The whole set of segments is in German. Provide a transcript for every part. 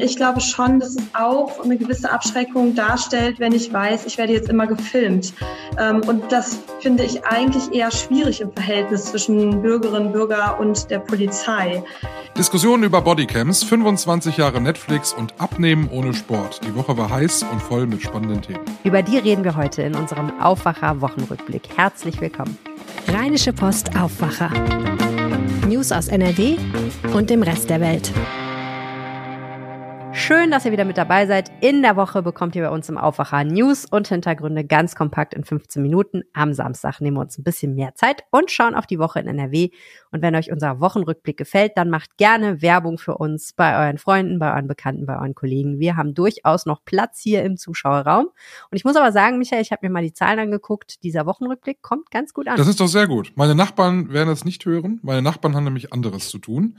Ich glaube schon, dass es auch eine gewisse Abschreckung darstellt, wenn ich weiß, ich werde jetzt immer gefilmt. Ähm, und das finde ich eigentlich eher schwierig im Verhältnis zwischen Bürgerinnen, Bürger und der Polizei. Diskussionen über Bodycams, 25 Jahre Netflix und Abnehmen ohne Sport. Die Woche war heiß und voll mit spannenden Themen. Über die reden wir heute in unserem Aufwacher-Wochenrückblick. Herzlich willkommen. Rheinische Post Aufwacher. News aus NRW und dem Rest der Welt. Schön, dass ihr wieder mit dabei seid. In der Woche bekommt ihr bei uns im Aufwacher News und Hintergründe ganz kompakt in 15 Minuten. Am Samstag nehmen wir uns ein bisschen mehr Zeit und schauen auf die Woche in NRW. Und wenn euch unser Wochenrückblick gefällt, dann macht gerne Werbung für uns bei euren Freunden, bei euren Bekannten, bei euren Kollegen. Wir haben durchaus noch Platz hier im Zuschauerraum. Und ich muss aber sagen, Michael, ich habe mir mal die Zahlen angeguckt. Dieser Wochenrückblick kommt ganz gut an. Das ist doch sehr gut. Meine Nachbarn werden das nicht hören. Meine Nachbarn haben nämlich anderes zu tun.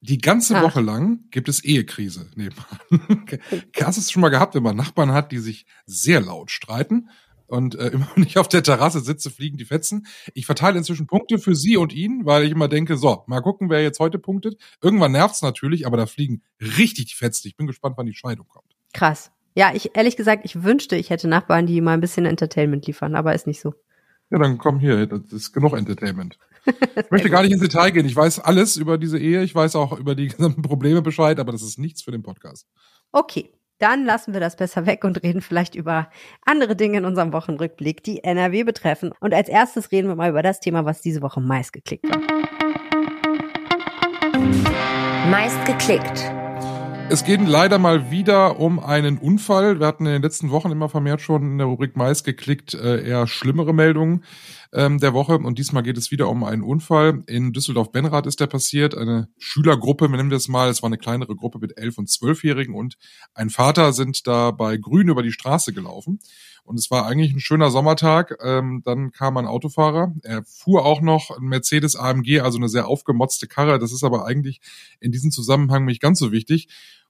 Die ganze Ach. Woche lang gibt es Ehekrise nebenan. Hast du es schon mal gehabt, wenn man Nachbarn hat, die sich sehr laut streiten? Und äh, immer wenn ich auf der Terrasse sitze, fliegen die Fetzen. Ich verteile inzwischen Punkte für sie und ihn, weil ich immer denke, so, mal gucken, wer jetzt heute punktet. Irgendwann nervt's natürlich, aber da fliegen richtig die Fetzen. Ich bin gespannt, wann die Scheidung kommt. Krass. Ja, ich ehrlich gesagt, ich wünschte, ich hätte Nachbarn, die mal ein bisschen Entertainment liefern, aber ist nicht so. Ja, dann komm hier, das ist genug Entertainment. Ich möchte gar nicht ins Detail gehen. Ich weiß alles über diese Ehe. Ich weiß auch über die gesamten Probleme Bescheid, aber das ist nichts für den Podcast. Okay. Dann lassen wir das besser weg und reden vielleicht über andere Dinge in unserem Wochenrückblick, die NRW betreffen. Und als erstes reden wir mal über das Thema, was diese Woche meist geklickt war. Meist geklickt. Es geht leider mal wieder um einen Unfall. Wir hatten in den letzten Wochen immer vermehrt schon in der Rubrik meist geklickt äh, eher schlimmere Meldungen ähm, der Woche. Und diesmal geht es wieder um einen Unfall. In Düsseldorf-Benrath ist der passiert. Eine Schülergruppe, wir nennen das mal, es war eine kleinere Gruppe mit elf- und zwölfjährigen und ein Vater sind da bei Grün über die Straße gelaufen. Und es war eigentlich ein schöner Sommertag. Ähm, dann kam ein Autofahrer. Er fuhr auch noch ein Mercedes AMG, also eine sehr aufgemotzte Karre. Das ist aber eigentlich in diesem Zusammenhang nicht ganz so wichtig.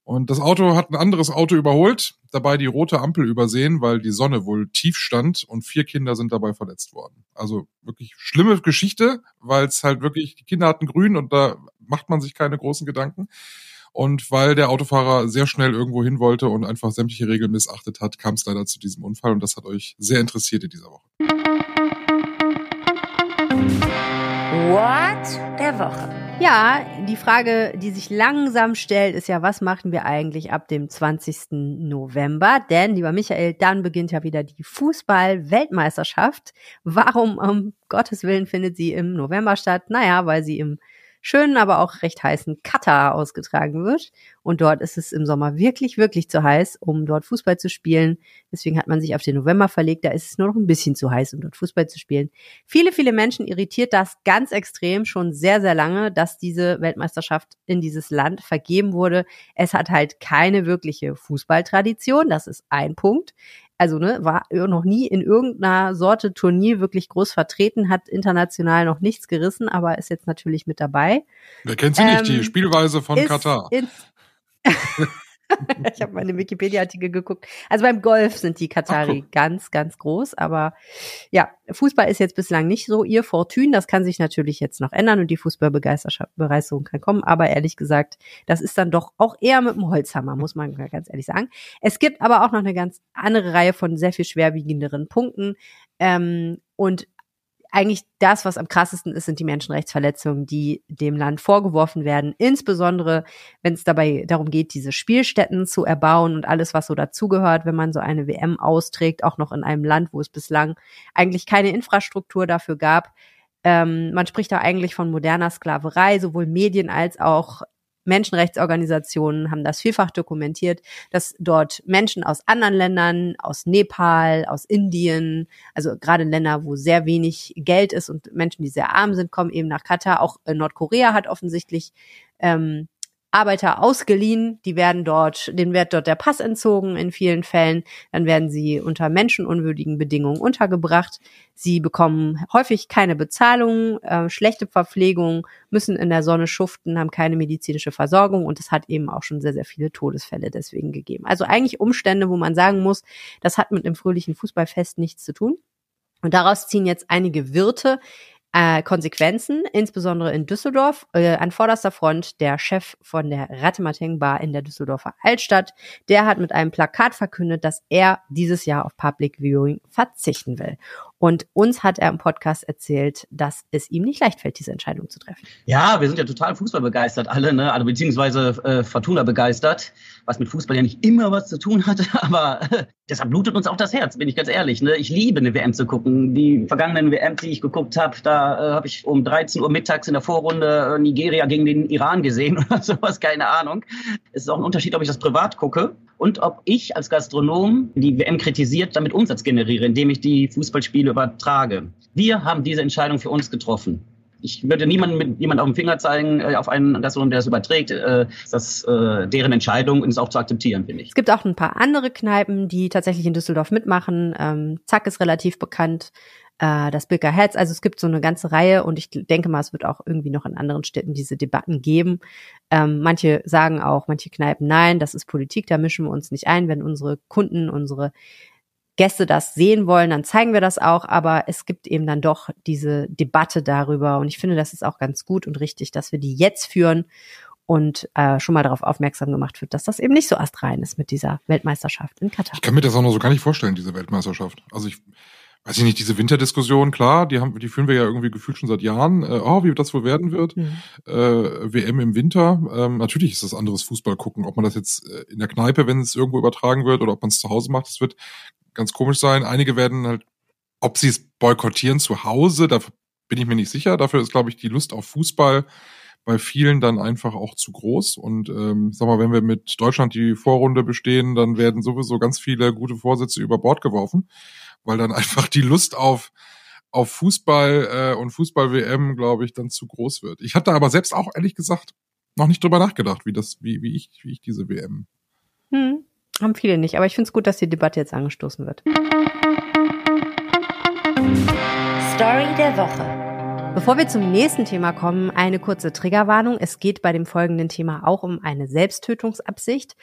Und das Auto hat ein anderes Auto überholt, dabei die rote Ampel übersehen, weil die Sonne wohl tief stand und vier Kinder sind dabei verletzt worden. Also wirklich schlimme Geschichte, weil es halt wirklich, die Kinder hatten grün und da macht man sich keine großen Gedanken. Und weil der Autofahrer sehr schnell irgendwo hin wollte und einfach sämtliche Regeln missachtet hat, kam es leider zu diesem Unfall und das hat euch sehr interessiert in dieser Woche. What der Woche. Ja, die Frage, die sich langsam stellt, ist ja, was machen wir eigentlich ab dem 20. November? Denn, lieber Michael, dann beginnt ja wieder die Fußball-Weltmeisterschaft. Warum, um Gottes Willen, findet sie im November statt? Naja, weil sie im schönen, aber auch recht heißen Katar ausgetragen wird. Und dort ist es im Sommer wirklich, wirklich zu heiß, um dort Fußball zu spielen. Deswegen hat man sich auf den November verlegt. Da ist es nur noch ein bisschen zu heiß, um dort Fußball zu spielen. Viele, viele Menschen irritiert das ganz extrem schon sehr, sehr lange, dass diese Weltmeisterschaft in dieses Land vergeben wurde. Es hat halt keine wirkliche Fußballtradition. Das ist ein Punkt also ne, war noch nie in irgendeiner Sorte Turnier wirklich groß vertreten, hat international noch nichts gerissen, aber ist jetzt natürlich mit dabei. Wer kennt sie ähm, nicht, die ähm, Spielweise von Katar? ich habe meine Wikipedia-Artikel geguckt. Also beim Golf sind die Katari Ach, ganz, ganz groß. Aber ja, Fußball ist jetzt bislang nicht so ihr Fortune. Das kann sich natürlich jetzt noch ändern und die Fußballbegeisterung kann kommen. Aber ehrlich gesagt, das ist dann doch auch eher mit dem Holzhammer, muss man ganz ehrlich sagen. Es gibt aber auch noch eine ganz andere Reihe von sehr viel schwerwiegenderen Punkten. Ähm, und eigentlich das, was am krassesten ist, sind die Menschenrechtsverletzungen, die dem Land vorgeworfen werden. Insbesondere, wenn es dabei darum geht, diese Spielstätten zu erbauen und alles, was so dazugehört, wenn man so eine WM austrägt, auch noch in einem Land, wo es bislang eigentlich keine Infrastruktur dafür gab. Ähm, man spricht da eigentlich von moderner Sklaverei, sowohl Medien als auch Menschenrechtsorganisationen haben das vielfach dokumentiert, dass dort Menschen aus anderen Ländern, aus Nepal, aus Indien, also gerade Länder, wo sehr wenig Geld ist und Menschen, die sehr arm sind, kommen eben nach Katar. Auch Nordkorea hat offensichtlich ähm, Arbeiter ausgeliehen, die werden dort, denen wird dort der Pass entzogen in vielen Fällen, dann werden sie unter menschenunwürdigen Bedingungen untergebracht. Sie bekommen häufig keine Bezahlung, äh, schlechte Verpflegung, müssen in der Sonne schuften, haben keine medizinische Versorgung und es hat eben auch schon sehr, sehr viele Todesfälle deswegen gegeben. Also eigentlich Umstände, wo man sagen muss, das hat mit dem fröhlichen Fußballfest nichts zu tun. Und daraus ziehen jetzt einige Wirte äh, Konsequenzen, insbesondere in Düsseldorf. Äh, an vorderster Front der Chef von der Rattemateng Bar in der Düsseldorfer Altstadt. Der hat mit einem Plakat verkündet, dass er dieses Jahr auf Public Viewing verzichten will. Und uns hat er im Podcast erzählt, dass es ihm nicht leicht fällt, diese Entscheidung zu treffen. Ja, wir sind ja total Fußball begeistert alle, ne? Also beziehungsweise äh, Fortuna begeistert, was mit Fußball ja nicht immer was zu tun hatte, aber äh, deshalb blutet uns auch das Herz, bin ich ganz ehrlich. Ne? Ich liebe eine WM zu gucken. Die vergangenen WM, die ich geguckt habe, da äh, habe ich um 13 Uhr mittags in der Vorrunde äh, Nigeria gegen den Iran gesehen oder sowas, keine Ahnung. Es ist auch ein Unterschied, ob ich das privat gucke und ob ich als Gastronom die WM kritisiert, damit Umsatz generiere, indem ich die Fußballspiele übertrage. Wir haben diese Entscheidung für uns getroffen. Ich würde niemandem mit jemand auf den Finger zeigen, äh, auf einen Gastronom, der das überträgt. Äh, das äh, deren Entscheidung und ist auch zu akzeptieren, finde ich. Es gibt auch ein paar andere Kneipen, die tatsächlich in Düsseldorf mitmachen. Ähm, Zack ist relativ bekannt äh, das Bilker Herz. Also es gibt so eine ganze Reihe und ich denke mal, es wird auch irgendwie noch in anderen Städten diese Debatten geben. Ähm, manche sagen auch, manche Kneipen, nein, das ist Politik, da mischen wir uns nicht ein. Wenn unsere Kunden, unsere Gäste das sehen wollen, dann zeigen wir das auch. Aber es gibt eben dann doch diese Debatte darüber. Und ich finde, das ist auch ganz gut und richtig, dass wir die jetzt führen und äh, schon mal darauf aufmerksam gemacht wird, dass das eben nicht so astrein ist mit dieser Weltmeisterschaft in Katar. Ich kann mir das auch noch so gar nicht vorstellen, diese Weltmeisterschaft. Also ich weiß ich nicht, diese Winterdiskussion, klar, die haben, die führen wir ja irgendwie gefühlt schon seit Jahren, äh, oh, wie das wohl werden wird. Mhm. Äh, WM im Winter. Ähm, natürlich ist das anderes Fußball gucken, ob man das jetzt äh, in der Kneipe, wenn es irgendwo übertragen wird, oder ob man es zu Hause macht, das wird ganz komisch sein. Einige werden halt, ob sie es boykottieren zu Hause, da bin ich mir nicht sicher. Dafür ist, glaube ich, die Lust auf Fußball bei vielen dann einfach auch zu groß. Und ähm, sag mal, wenn wir mit Deutschland die Vorrunde bestehen, dann werden sowieso ganz viele gute Vorsätze über Bord geworfen weil dann einfach die Lust auf auf Fußball äh, und Fußball-WM, glaube ich, dann zu groß wird. Ich hatte aber selbst auch ehrlich gesagt noch nicht drüber nachgedacht, wie das, wie, wie ich, wie ich diese WM. Hm, haben viele nicht, aber ich finde es gut, dass die Debatte jetzt angestoßen wird. Story der Woche. Bevor wir zum nächsten Thema kommen, eine kurze Triggerwarnung. Es geht bei dem folgenden Thema auch um eine Selbsttötungsabsicht.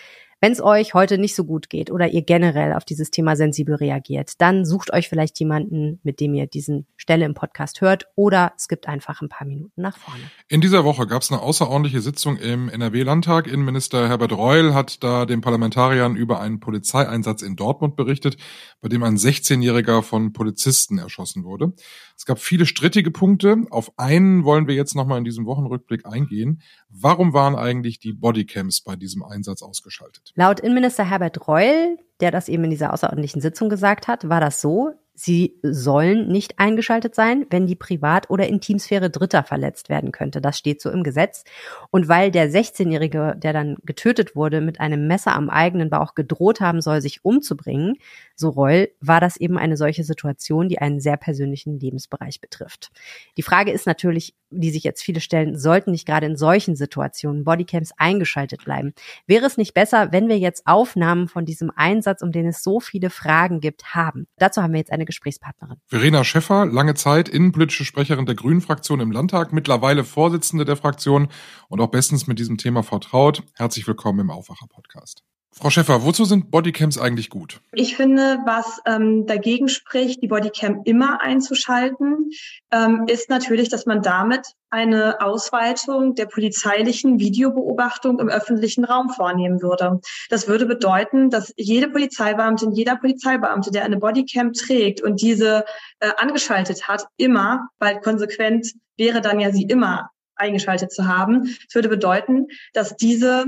Wenn es euch heute nicht so gut geht oder ihr generell auf dieses Thema sensibel reagiert, dann sucht euch vielleicht jemanden, mit dem ihr diesen Stelle im Podcast hört oder es gibt einfach ein paar Minuten nach vorne. In dieser Woche gab es eine außerordentliche Sitzung im NRW-Landtag. Innenminister Herbert Reul hat da den Parlamentariern über einen Polizeieinsatz in Dortmund berichtet, bei dem ein 16-Jähriger von Polizisten erschossen wurde. Es gab viele strittige Punkte. Auf einen wollen wir jetzt nochmal in diesem Wochenrückblick eingehen. Warum waren eigentlich die Bodycams bei diesem Einsatz ausgeschaltet? Laut Innenminister Herbert Reul, der das eben in dieser außerordentlichen Sitzung gesagt hat, war das so, Sie sollen nicht eingeschaltet sein, wenn die Privat- oder Intimsphäre Dritter verletzt werden könnte. Das steht so im Gesetz. Und weil der 16-Jährige, der dann getötet wurde, mit einem Messer am eigenen Bauch gedroht haben soll, sich umzubringen, so Reul, war das eben eine solche Situation, die einen sehr persönlichen Lebensbereich betrifft. Die Frage ist natürlich, die sich jetzt viele stellen, sollten nicht gerade in solchen Situationen Bodycams eingeschaltet bleiben? Wäre es nicht besser, wenn wir jetzt Aufnahmen von diesem Einsatz, um den es so viele Fragen gibt, haben? Dazu haben wir jetzt eine meine Gesprächspartnerin. Verena Schäffer, lange Zeit innenpolitische Sprecherin der Grünen-Fraktion im Landtag, mittlerweile Vorsitzende der Fraktion und auch bestens mit diesem Thema vertraut. Herzlich willkommen im Aufwacher-Podcast. Frau Schäffer, wozu sind Bodycams eigentlich gut? Ich finde, was ähm, dagegen spricht, die Bodycam immer einzuschalten, ähm, ist natürlich, dass man damit eine Ausweitung der polizeilichen Videobeobachtung im öffentlichen Raum vornehmen würde. Das würde bedeuten, dass jede Polizeibeamtin, jeder Polizeibeamte, der eine Bodycam trägt und diese äh, angeschaltet hat, immer, weil konsequent wäre dann ja sie immer eingeschaltet zu haben. Das würde bedeuten, dass diese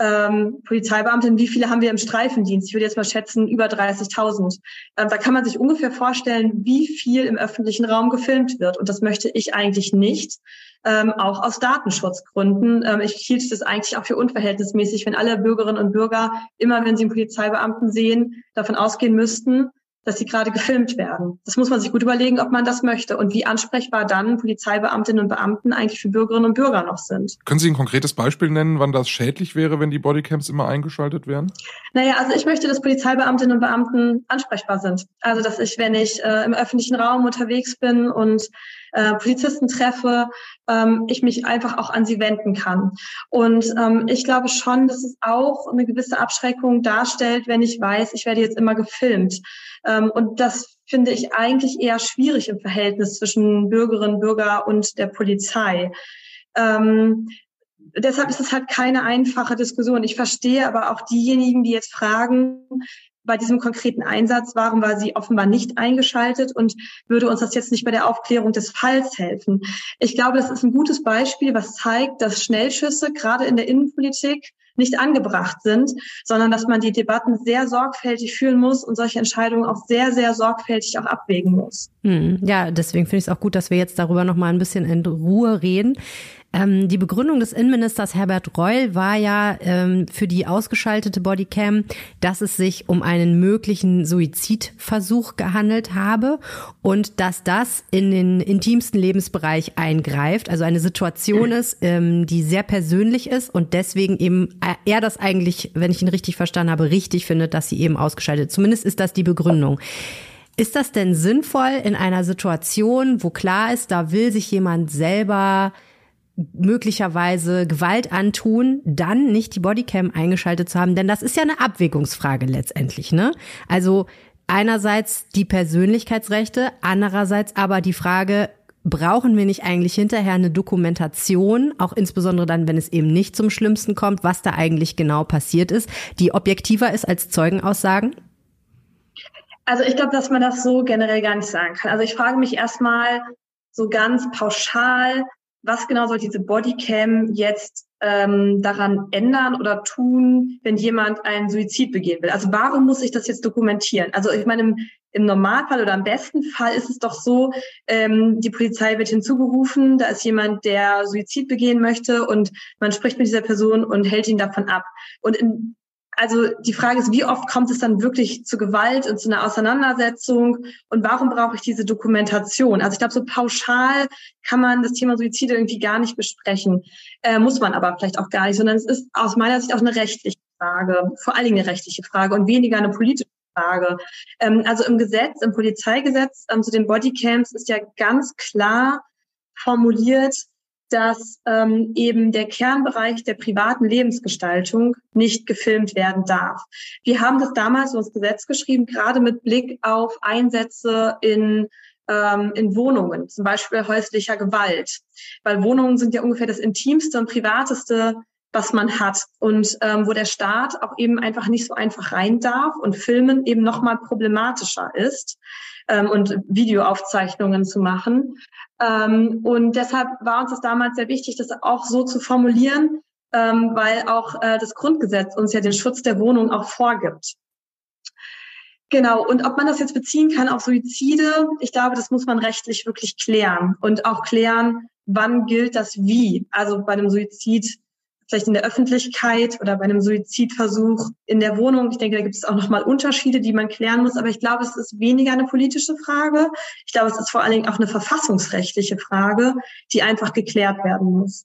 ähm, Polizeibeamtinnen, wie viele haben wir im Streifendienst? Ich würde jetzt mal schätzen, über 30.000. Ähm, da kann man sich ungefähr vorstellen, wie viel im öffentlichen Raum gefilmt wird. Und das möchte ich eigentlich nicht, ähm, auch aus Datenschutzgründen. Ähm, ich hielt das eigentlich auch für unverhältnismäßig, wenn alle Bürgerinnen und Bürger immer, wenn sie einen Polizeibeamten sehen, davon ausgehen müssten, dass sie gerade gefilmt werden. Das muss man sich gut überlegen, ob man das möchte und wie ansprechbar dann Polizeibeamtinnen und Beamten eigentlich für Bürgerinnen und Bürger noch sind. Können Sie ein konkretes Beispiel nennen, wann das schädlich wäre, wenn die Bodycams immer eingeschaltet wären? Naja, also ich möchte, dass Polizeibeamtinnen und Beamten ansprechbar sind. Also dass ich, wenn ich äh, im öffentlichen Raum unterwegs bin und äh, Polizisten treffe, ähm, ich mich einfach auch an sie wenden kann. Und ähm, ich glaube schon, dass es auch eine gewisse Abschreckung darstellt, wenn ich weiß, ich werde jetzt immer gefilmt. Ähm, und das finde ich eigentlich eher schwierig im Verhältnis zwischen Bürgerinnen, Bürger und der Polizei. Ähm, deshalb ist es halt keine einfache Diskussion. Ich verstehe aber auch diejenigen, die jetzt fragen, bei diesem konkreten Einsatz, warum war sie offenbar nicht eingeschaltet und würde uns das jetzt nicht bei der Aufklärung des Falls helfen? Ich glaube, das ist ein gutes Beispiel, was zeigt, dass Schnellschüsse gerade in der Innenpolitik nicht angebracht sind, sondern dass man die Debatten sehr sorgfältig führen muss und solche Entscheidungen auch sehr, sehr sorgfältig auch abwägen muss. Hm, ja, deswegen finde ich es auch gut, dass wir jetzt darüber noch mal ein bisschen in Ruhe reden. Ähm, die Begründung des Innenministers Herbert Reul war ja ähm, für die ausgeschaltete Bodycam, dass es sich um einen möglichen Suizidversuch gehandelt habe und dass das in den intimsten Lebensbereich eingreift, also eine Situation ist, ähm, die sehr persönlich ist und deswegen eben äh, er das eigentlich, wenn ich ihn richtig verstanden habe, richtig findet, dass sie eben ausgeschaltet. Zumindest ist das die Begründung. Ist das denn sinnvoll in einer Situation, wo klar ist, da will sich jemand selber möglicherweise Gewalt antun, dann nicht die Bodycam eingeschaltet zu haben, denn das ist ja eine Abwägungsfrage letztendlich, ne? Also einerseits die Persönlichkeitsrechte, andererseits aber die Frage, brauchen wir nicht eigentlich hinterher eine Dokumentation, auch insbesondere dann, wenn es eben nicht zum Schlimmsten kommt, was da eigentlich genau passiert ist, die objektiver ist als Zeugenaussagen? Also ich glaube, dass man das so generell gar nicht sagen kann. Also ich frage mich erstmal so ganz pauschal, was genau soll diese Bodycam jetzt ähm, daran ändern oder tun, wenn jemand einen Suizid begehen will? Also warum muss ich das jetzt dokumentieren? Also ich meine, im, im Normalfall oder im besten Fall ist es doch so, ähm, die Polizei wird hinzugerufen, da ist jemand, der Suizid begehen möchte und man spricht mit dieser Person und hält ihn davon ab. Und in also die Frage ist, wie oft kommt es dann wirklich zu Gewalt und zu einer Auseinandersetzung und warum brauche ich diese Dokumentation? Also ich glaube, so pauschal kann man das Thema Suizide irgendwie gar nicht besprechen, äh, muss man aber vielleicht auch gar nicht, sondern es ist aus meiner Sicht auch eine rechtliche Frage, vor allen Dingen eine rechtliche Frage und weniger eine politische Frage. Ähm, also im Gesetz, im Polizeigesetz ähm, zu den Bodycams ist ja ganz klar formuliert, dass ähm, eben der Kernbereich der privaten Lebensgestaltung nicht gefilmt werden darf. Wir haben das damals ins Gesetz geschrieben, gerade mit Blick auf Einsätze in ähm, in Wohnungen, zum Beispiel häuslicher Gewalt, weil Wohnungen sind ja ungefähr das intimste und privateste was man hat und ähm, wo der Staat auch eben einfach nicht so einfach rein darf und Filmen eben noch mal problematischer ist ähm, und Videoaufzeichnungen zu machen. Ähm, und deshalb war uns das damals sehr wichtig, das auch so zu formulieren, ähm, weil auch äh, das Grundgesetz uns ja den Schutz der Wohnung auch vorgibt. Genau, und ob man das jetzt beziehen kann auf Suizide, ich glaube, das muss man rechtlich wirklich klären und auch klären, wann gilt das wie. Also bei einem Suizid vielleicht in der Öffentlichkeit oder bei einem Suizidversuch in der Wohnung. Ich denke, da gibt es auch nochmal Unterschiede, die man klären muss. Aber ich glaube, es ist weniger eine politische Frage. Ich glaube, es ist vor allen Dingen auch eine verfassungsrechtliche Frage, die einfach geklärt werden muss.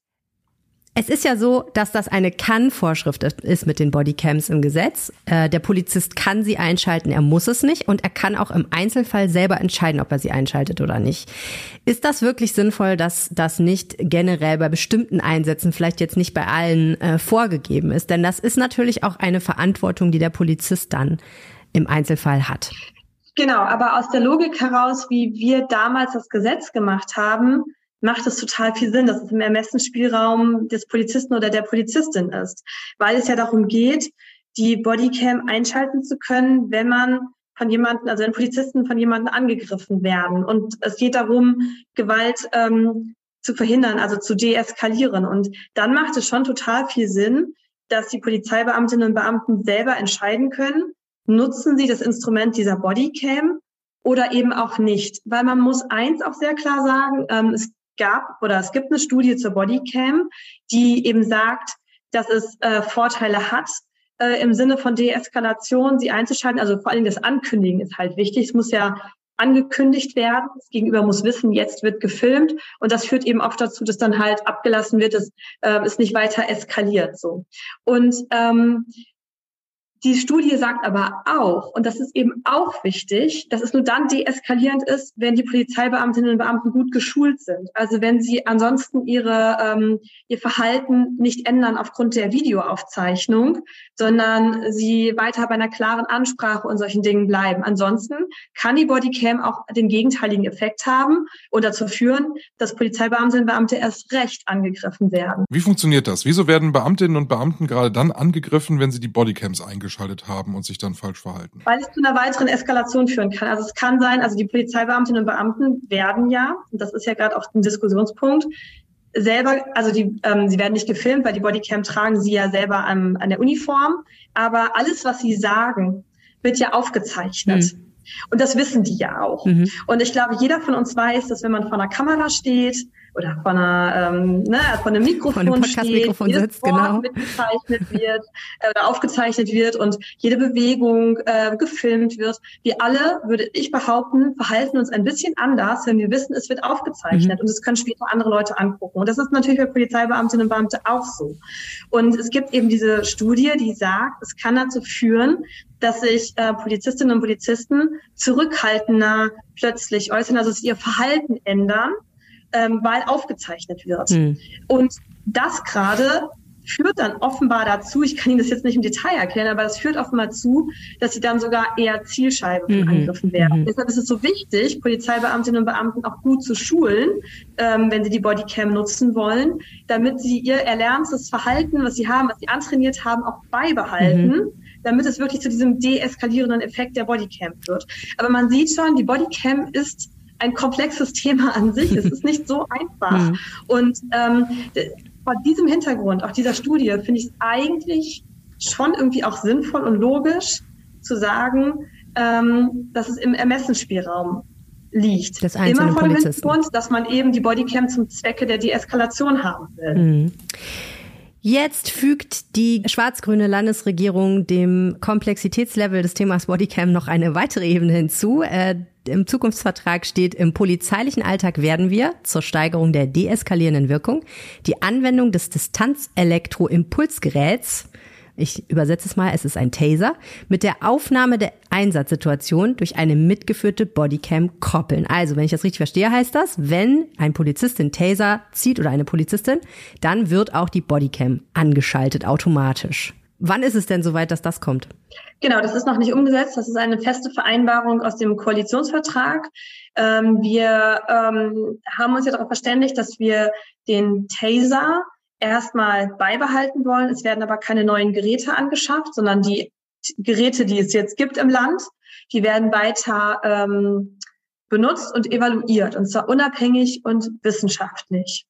Es ist ja so, dass das eine Kann-Vorschrift ist mit den Bodycams im Gesetz. Äh, der Polizist kann sie einschalten, er muss es nicht und er kann auch im Einzelfall selber entscheiden, ob er sie einschaltet oder nicht. Ist das wirklich sinnvoll, dass das nicht generell bei bestimmten Einsätzen, vielleicht jetzt nicht bei allen, äh, vorgegeben ist? Denn das ist natürlich auch eine Verantwortung, die der Polizist dann im Einzelfall hat. Genau, aber aus der Logik heraus, wie wir damals das Gesetz gemacht haben, macht es total viel Sinn, dass es im Ermessensspielraum des Polizisten oder der Polizistin ist, weil es ja darum geht, die Bodycam einschalten zu können, wenn man von jemandem, also wenn Polizisten von jemandem angegriffen werden. Und es geht darum, Gewalt ähm, zu verhindern, also zu deeskalieren. Und dann macht es schon total viel Sinn, dass die Polizeibeamtinnen und Beamten selber entscheiden können, nutzen sie das Instrument dieser Bodycam oder eben auch nicht. Weil man muss eins auch sehr klar sagen, ähm, es gab oder es gibt eine Studie zur Bodycam, die eben sagt, dass es äh, Vorteile hat, äh, im Sinne von Deeskalation sie einzuschalten. Also vor allem das Ankündigen ist halt wichtig. Es muss ja angekündigt werden. Das Gegenüber muss wissen, jetzt wird gefilmt. Und das führt eben oft dazu, dass dann halt abgelassen wird, dass äh, es nicht weiter eskaliert. So. Und ähm, Die Studie sagt aber auch, und das ist eben auch wichtig, dass es nur dann deeskalierend ist, wenn die Polizeibeamtinnen und Beamten gut geschult sind. Also wenn sie ansonsten ihre, ähm, ihr Verhalten nicht ändern aufgrund der Videoaufzeichnung, sondern sie weiter bei einer klaren Ansprache und solchen Dingen bleiben. Ansonsten kann die Bodycam auch den gegenteiligen Effekt haben und dazu führen, dass Polizeibeamtinnen und Beamte erst recht angegriffen werden. Wie funktioniert das? Wieso werden Beamtinnen und Beamten gerade dann angegriffen, wenn sie die Bodycams eingeschaltet haben und sich dann falsch verhalten? Weil es zu einer weiteren Eskalation führen kann. Also es kann sein, also die Polizeibeamtinnen und Beamten werden ja, und das ist ja gerade auch ein Diskussionspunkt, selber, also die, ähm, sie werden nicht gefilmt, weil die Bodycam tragen sie ja selber an, an der Uniform. Aber alles, was sie sagen, wird ja aufgezeichnet. Mhm. Und das wissen die ja auch. Mhm. Und ich glaube, jeder von uns weiß, dass wenn man vor einer Kamera steht oder von einer, ähm, ne, von einem Mikrofon von steht, jedes sitzt, genau. mitgezeichnet wird äh, oder aufgezeichnet wird und jede Bewegung äh, gefilmt wird. Wir alle, würde ich behaupten, verhalten uns ein bisschen anders, wenn wir wissen, es wird aufgezeichnet mhm. und es können später andere Leute angucken. Und das ist natürlich bei Polizeibeamtinnen und Beamte auch so. Und es gibt eben diese Studie, die sagt, es kann dazu führen, dass sich äh, Polizistinnen und Polizisten zurückhaltender plötzlich äußern, also sie ihr Verhalten ändern ähm, weil aufgezeichnet wird. Mhm. Und das gerade führt dann offenbar dazu, ich kann Ihnen das jetzt nicht im Detail erklären, aber es führt offenbar zu, dass sie dann sogar eher Zielscheibe von mhm. Angriffen werden. Mhm. Deshalb ist es so wichtig, Polizeibeamtinnen und Beamten auch gut zu schulen, ähm, wenn sie die Bodycam nutzen wollen, damit sie ihr erlerntes Verhalten, was sie haben, was sie antrainiert haben, auch beibehalten. Mhm damit es wirklich zu diesem deeskalierenden Effekt der Bodycam wird. Aber man sieht schon, die Bodycam ist ein komplexes Thema an sich. Es ist nicht so einfach. Mhm. Und ähm, vor diesem Hintergrund, auch dieser Studie, finde ich es eigentlich schon irgendwie auch sinnvoll und logisch zu sagen, ähm, dass es im Ermessensspielraum liegt. Das Immer vor dem Hintergrund, dass man eben die Bodycam zum Zwecke der Deeskalation haben will. Mhm. Jetzt fügt die schwarz-grüne Landesregierung dem Komplexitätslevel des Themas Bodycam noch eine weitere Ebene hinzu. Im Zukunftsvertrag steht, im polizeilichen Alltag werden wir zur Steigerung der deeskalierenden Wirkung die Anwendung des Distanzelektroimpulsgeräts ich übersetze es mal, es ist ein Taser, mit der Aufnahme der Einsatzsituation durch eine mitgeführte Bodycam koppeln. Also, wenn ich das richtig verstehe, heißt das, wenn ein Polizist den Taser zieht oder eine Polizistin, dann wird auch die Bodycam angeschaltet automatisch. Wann ist es denn soweit, dass das kommt? Genau, das ist noch nicht umgesetzt. Das ist eine feste Vereinbarung aus dem Koalitionsvertrag. Ähm, wir ähm, haben uns ja darauf verständigt, dass wir den Taser erstmal beibehalten wollen. Es werden aber keine neuen Geräte angeschafft, sondern die Geräte, die es jetzt gibt im Land, die werden weiter ähm, benutzt und evaluiert, und zwar unabhängig und wissenschaftlich.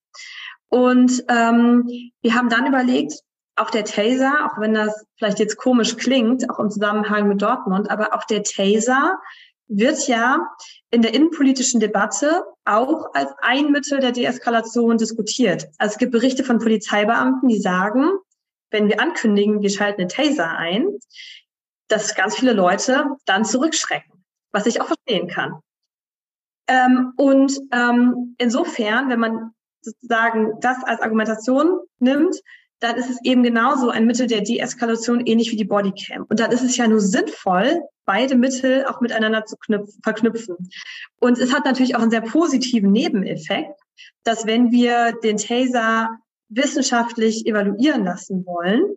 Und ähm, wir haben dann überlegt, auch der Taser, auch wenn das vielleicht jetzt komisch klingt, auch im Zusammenhang mit Dortmund, aber auch der Taser wird ja in der innenpolitischen Debatte auch als ein Mittel der Deeskalation diskutiert. Also es gibt Berichte von Polizeibeamten, die sagen, wenn wir ankündigen, wir schalten den Taser ein, dass ganz viele Leute dann zurückschrecken, was ich auch verstehen kann. Ähm, und ähm, insofern, wenn man sozusagen das als Argumentation nimmt, dann ist es eben genauso ein Mittel der Deeskalation, ähnlich wie die Bodycam. Und dann ist es ja nur sinnvoll, beide Mittel auch miteinander zu verknüpfen. Und es hat natürlich auch einen sehr positiven Nebeneffekt, dass wenn wir den Taser wissenschaftlich evaluieren lassen wollen,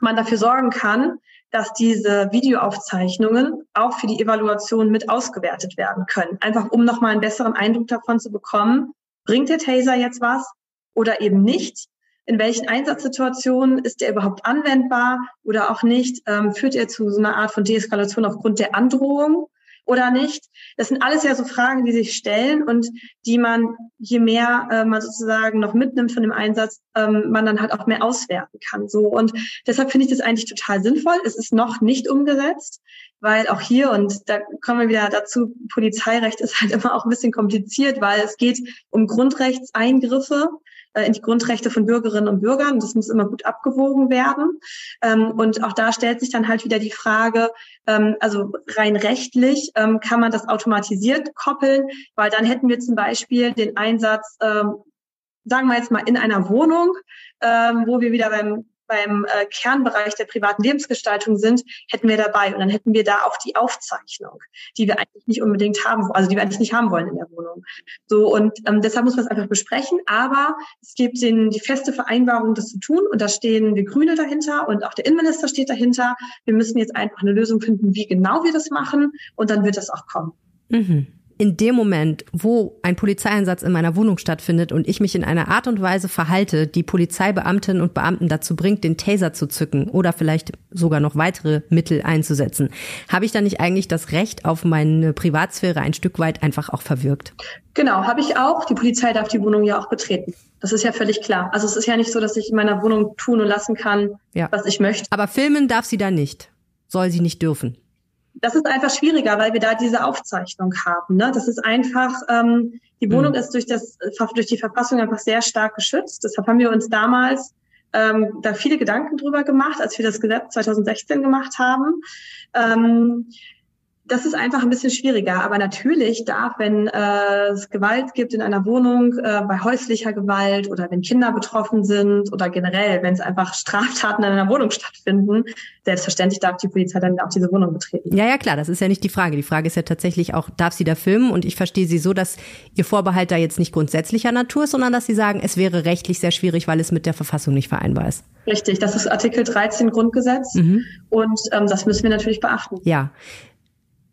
man dafür sorgen kann, dass diese Videoaufzeichnungen auch für die Evaluation mit ausgewertet werden können. Einfach um nochmal einen besseren Eindruck davon zu bekommen, bringt der Taser jetzt was oder eben nicht? In welchen Einsatzsituationen ist er überhaupt anwendbar oder auch nicht? Ähm, führt er zu so einer Art von Deeskalation aufgrund der Androhung oder nicht? Das sind alles ja so Fragen, die sich stellen und die man, je mehr äh, man sozusagen noch mitnimmt von dem Einsatz, ähm, man dann halt auch mehr auswerten kann. So und deshalb finde ich das eigentlich total sinnvoll. Es ist noch nicht umgesetzt, weil auch hier und da kommen wir wieder dazu. Polizeirecht ist halt immer auch ein bisschen kompliziert, weil es geht um Grundrechtseingriffe in die Grundrechte von Bürgerinnen und Bürgern. Das muss immer gut abgewogen werden. Ähm, und auch da stellt sich dann halt wieder die Frage, ähm, also rein rechtlich ähm, kann man das automatisiert koppeln, weil dann hätten wir zum Beispiel den Einsatz, sagen wir jetzt mal in einer Wohnung, wo wir wieder beim beim äh, Kernbereich der privaten Lebensgestaltung sind, hätten wir dabei. Und dann hätten wir da auch die Aufzeichnung, die wir eigentlich nicht unbedingt haben, also die wir eigentlich nicht haben wollen in der Wohnung. So, und ähm, deshalb muss man es einfach besprechen. Aber es gibt den, die feste Vereinbarung, das zu tun. Und da stehen wir Grüne dahinter und auch der Innenminister steht dahinter. Wir müssen jetzt einfach eine Lösung finden, wie genau wir das machen. Und dann wird das auch kommen. Mhm in dem Moment, wo ein Polizeieinsatz in meiner Wohnung stattfindet und ich mich in einer Art und Weise verhalte, die Polizeibeamtinnen und Beamten dazu bringt, den Taser zu zücken oder vielleicht sogar noch weitere Mittel einzusetzen, habe ich dann nicht eigentlich das Recht auf meine Privatsphäre ein Stück weit einfach auch verwirkt? Genau, habe ich auch. Die Polizei darf die Wohnung ja auch betreten. Das ist ja völlig klar. Also es ist ja nicht so, dass ich in meiner Wohnung tun und lassen kann, ja. was ich möchte. Aber filmen darf sie da nicht. Soll sie nicht dürfen. Das ist einfach schwieriger, weil wir da diese Aufzeichnung haben. Ne? Das ist einfach, ähm, die Wohnung mhm. ist durch, das, durch die Verfassung einfach sehr stark geschützt. Deshalb haben wir uns damals ähm, da viele Gedanken drüber gemacht, als wir das Gesetz 2016 gemacht haben. Ähm, das ist einfach ein bisschen schwieriger. Aber natürlich darf, wenn äh, es Gewalt gibt in einer Wohnung, äh, bei häuslicher Gewalt oder wenn Kinder betroffen sind oder generell, wenn es einfach Straftaten in einer Wohnung stattfinden, selbstverständlich darf die Polizei dann auch diese Wohnung betreten. Ja, ja, klar, das ist ja nicht die Frage. Die Frage ist ja tatsächlich auch, darf sie da filmen? Und ich verstehe sie so, dass ihr Vorbehalt da jetzt nicht grundsätzlicher Natur ist, sondern dass sie sagen, es wäre rechtlich sehr schwierig, weil es mit der Verfassung nicht vereinbar ist. Richtig, das ist Artikel 13 Grundgesetz mhm. und ähm, das müssen wir natürlich beachten. Ja.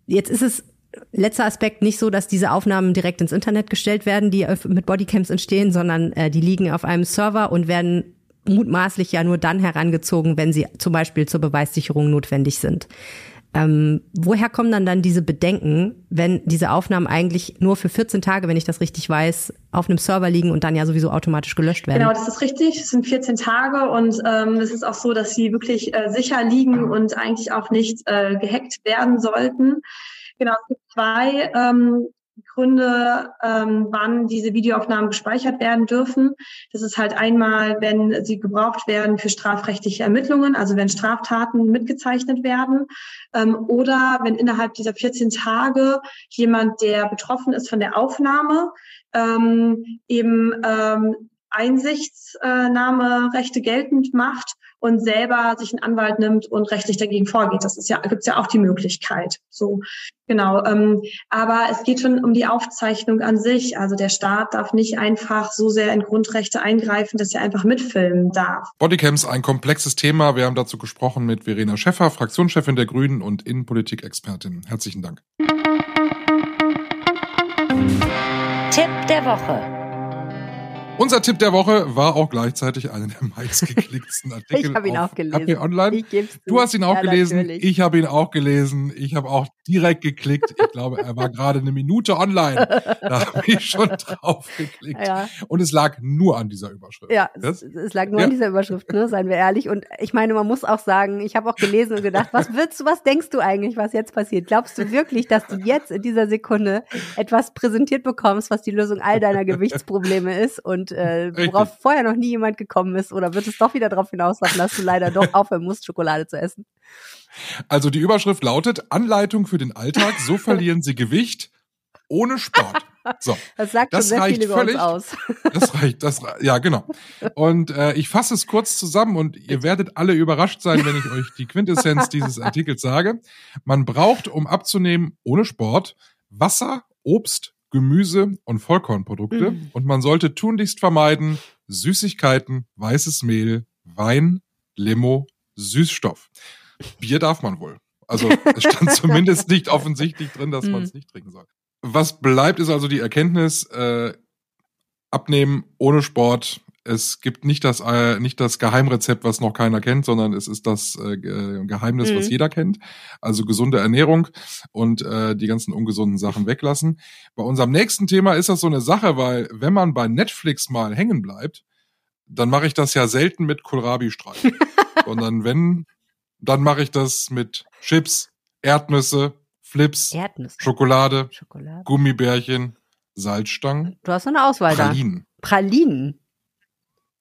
Jetzt ist es letzter Aspekt nicht so, dass diese Aufnahmen direkt ins Internet gestellt werden, die mit Bodycams entstehen, sondern äh, die liegen auf einem Server und werden mutmaßlich ja nur dann herangezogen, wenn sie zum Beispiel zur Beweissicherung notwendig sind. Ähm, woher kommen dann dann diese Bedenken, wenn diese Aufnahmen eigentlich nur für 14 Tage, wenn ich das richtig weiß, auf einem Server liegen und dann ja sowieso automatisch gelöscht werden? Genau, das ist richtig. Es sind 14 Tage und ähm, es ist auch so, dass sie wirklich äh, sicher liegen und eigentlich auch nicht äh, gehackt werden sollten. Genau, es gibt zwei ähm, Gründe, ähm, wann diese Videoaufnahmen gespeichert werden dürfen. Das ist halt einmal, wenn sie gebraucht werden für strafrechtliche Ermittlungen, also wenn Straftaten mitgezeichnet werden, ähm, oder wenn innerhalb dieser 14 Tage jemand, der betroffen ist von der Aufnahme, ähm, eben ähm, Einsichtsnahmerechte geltend macht und selber sich einen Anwalt nimmt und rechtlich dagegen vorgeht. Das ist ja, gibt's ja auch die Möglichkeit. So, genau. Ähm, aber es geht schon um die Aufzeichnung an sich. Also der Staat darf nicht einfach so sehr in Grundrechte eingreifen, dass er einfach mitfilmen darf. Bodycams, ein komplexes Thema. Wir haben dazu gesprochen mit Verena Schäffer, Fraktionschefin der Grünen und Innenpolitik-Expertin. Herzlichen Dank. Tipp der Woche. Unser Tipp der Woche war auch gleichzeitig einer der meistgeklicktsten Artikel. ich habe ihn auch gelesen. RP Online. Du hast ihn auch ja, gelesen. Natürlich. Ich habe ihn auch gelesen. Ich habe auch direkt geklickt. Ich glaube, er war gerade eine Minute online. Da habe ich schon drauf geklickt. Ja. Und es lag nur an dieser Überschrift. Ja, es, es, lag nur ja. an dieser Überschrift, ne? seien wir ehrlich. Und ich meine, man muss auch sagen, ich habe auch gelesen und gedacht, was willst du, was denkst du eigentlich, was jetzt passiert? Glaubst du wirklich, dass du jetzt in dieser Sekunde etwas präsentiert bekommst, was die Lösung all deiner Gewichtsprobleme ist und äh, worauf Richtig. vorher noch nie jemand gekommen ist? Oder wird es doch wieder darauf hinauslaufen, dass du leider doch aufhören musst, Schokolade zu essen? Also die Überschrift lautet Anleitung für den Alltag, so verlieren Sie Gewicht ohne Sport. So, das sagt das schon sehr viel über völlig, uns aus. Das reicht, das ja genau. Und äh, ich fasse es kurz zusammen und ihr werdet alle überrascht sein, wenn ich euch die Quintessenz dieses Artikels sage. Man braucht, um abzunehmen, ohne Sport Wasser, Obst, Gemüse und Vollkornprodukte. Mhm. Und man sollte tunlichst vermeiden Süßigkeiten, weißes Mehl, Wein, Limo, Süßstoff. Bier darf man wohl. Also es stand zumindest nicht offensichtlich drin, dass man es mhm. nicht trinken soll. Was bleibt, ist also die Erkenntnis, äh, abnehmen ohne Sport es gibt nicht das, äh, nicht das Geheimrezept, was noch keiner kennt, sondern es ist das äh, Geheimnis, mhm. was jeder kennt. Also gesunde Ernährung und äh, die ganzen ungesunden Sachen weglassen. Bei unserem nächsten Thema ist das so eine Sache, weil wenn man bei Netflix mal hängen bleibt, dann mache ich das ja selten mit Kohlrabi-Streifen. sondern wenn, dann mache ich das mit Chips, Erdnüsse, Flips, Erdnüsse. Schokolade, Schokolade, Gummibärchen, Salzstangen. Du hast eine Auswahl Pralinen. da. Pralinen.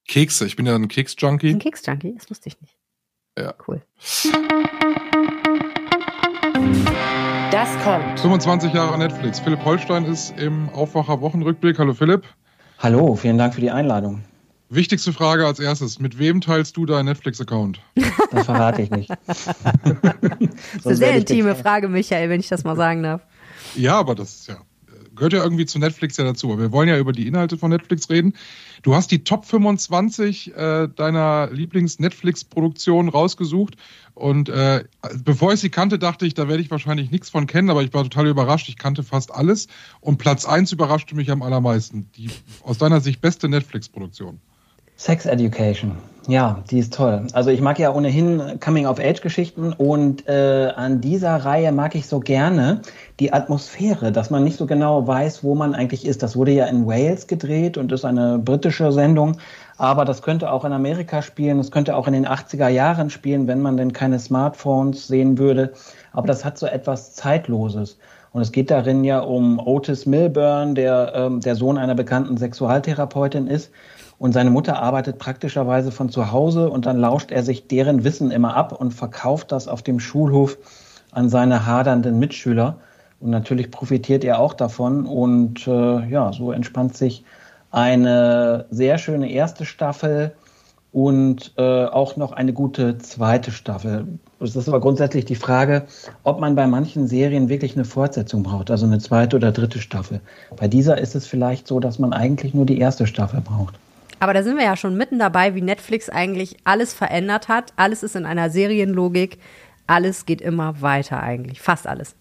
Kekse. Ich bin ja ein Keks-Junkie. Ein Keks-Junkie? Das wusste ich nicht. Ja. Cool. Das kommt. 25 Jahre Netflix. Philipp Holstein ist im Aufwacher Wochenrückblick. Hallo Philipp. Hallo, vielen Dank für die Einladung. Wichtigste Frage als erstes. Mit wem teilst du deinen Netflix-Account? Das verrate ich nicht. das ist eine sehr intime Frage, Michael, wenn ich das mal sagen darf. Ja, aber das ist ja gehört ja irgendwie zu Netflix ja dazu. Wir wollen ja über die Inhalte von Netflix reden. Du hast die Top 25 äh, deiner Lieblings-Netflix-Produktionen rausgesucht. Und äh, bevor ich sie kannte, dachte ich, da werde ich wahrscheinlich nichts von kennen, aber ich war total überrascht. Ich kannte fast alles. Und Platz 1 überraschte mich am allermeisten. Die aus deiner Sicht beste Netflix-Produktion. Sex Education. Ja, die ist toll. Also ich mag ja ohnehin Coming-of-Age-Geschichten und äh, an dieser Reihe mag ich so gerne die Atmosphäre, dass man nicht so genau weiß, wo man eigentlich ist. Das wurde ja in Wales gedreht und ist eine britische Sendung, aber das könnte auch in Amerika spielen, es könnte auch in den 80er Jahren spielen, wenn man denn keine Smartphones sehen würde. Aber das hat so etwas Zeitloses. Und es geht darin ja um Otis Milburn, der ähm, der Sohn einer bekannten Sexualtherapeutin ist und seine Mutter arbeitet praktischerweise von zu Hause und dann lauscht er sich deren Wissen immer ab und verkauft das auf dem Schulhof an seine hadernden Mitschüler. Und natürlich profitiert er auch davon. Und äh, ja, so entspannt sich eine sehr schöne erste Staffel und äh, auch noch eine gute zweite Staffel. Es ist aber grundsätzlich die Frage, ob man bei manchen Serien wirklich eine Fortsetzung braucht, also eine zweite oder dritte Staffel. Bei dieser ist es vielleicht so, dass man eigentlich nur die erste Staffel braucht. Aber da sind wir ja schon mitten dabei, wie Netflix eigentlich alles verändert hat. Alles ist in einer Serienlogik. Alles geht immer weiter eigentlich. Fast alles.